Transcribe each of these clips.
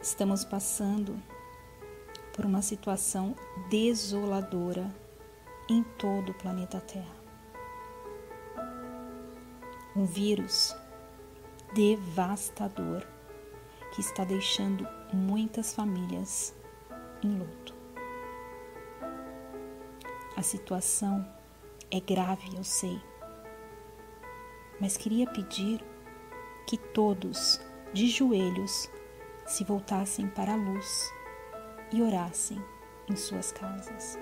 estamos passando por uma situação desoladora em todo o planeta Terra. Um vírus devastador que está deixando muitas famílias em luto. A situação é grave, eu sei, mas queria pedir que todos, de joelhos, se voltassem para a luz e orassem em suas casas.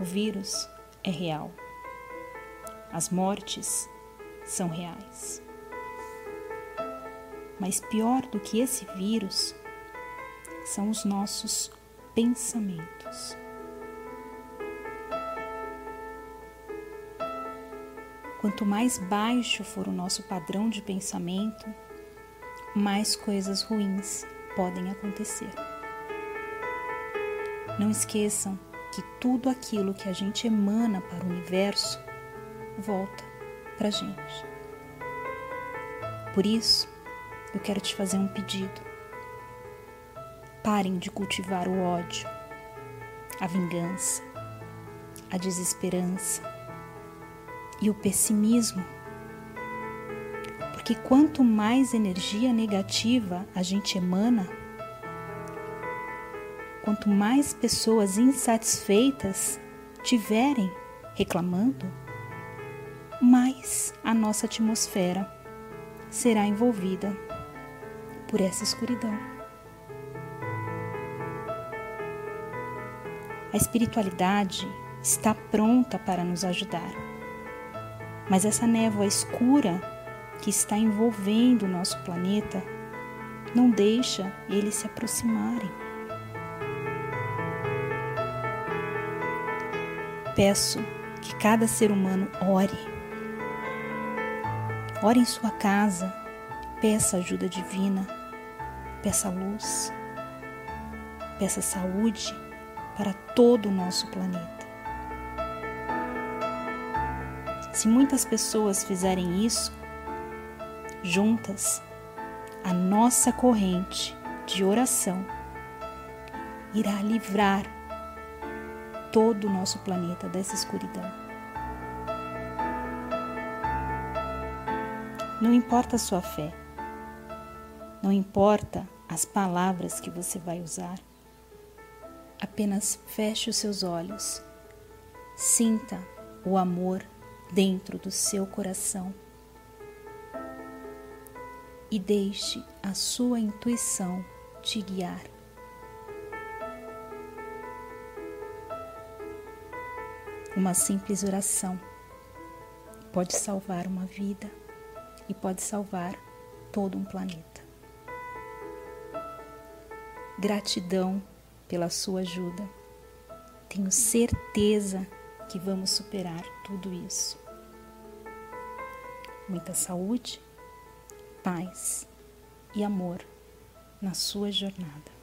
O vírus é real. As mortes são reais. Mas pior do que esse vírus são os nossos pensamentos. Quanto mais baixo for o nosso padrão de pensamento, mais coisas ruins podem acontecer. Não esqueçam que tudo aquilo que a gente emana para o universo volta para a gente. Por isso, eu quero te fazer um pedido. Parem de cultivar o ódio, a vingança, a desesperança e o pessimismo. Porque quanto mais energia negativa a gente emana, quanto mais pessoas insatisfeitas tiverem reclamando, mais a nossa atmosfera será envolvida por essa escuridão. A espiritualidade está pronta para nos ajudar, mas essa névoa escura que está envolvendo o nosso planeta não deixa eles se aproximarem. Peço que cada ser humano ore. Ore em sua casa, peça ajuda divina Peça luz, peça saúde para todo o nosso planeta. Se muitas pessoas fizerem isso, juntas, a nossa corrente de oração irá livrar todo o nosso planeta dessa escuridão. Não importa a sua fé, não importa as palavras que você vai usar. Apenas feche os seus olhos, sinta o amor dentro do seu coração e deixe a sua intuição te guiar. Uma simples oração pode salvar uma vida e pode salvar todo um planeta. Gratidão pela sua ajuda. Tenho certeza que vamos superar tudo isso. Muita saúde, paz e amor na sua jornada.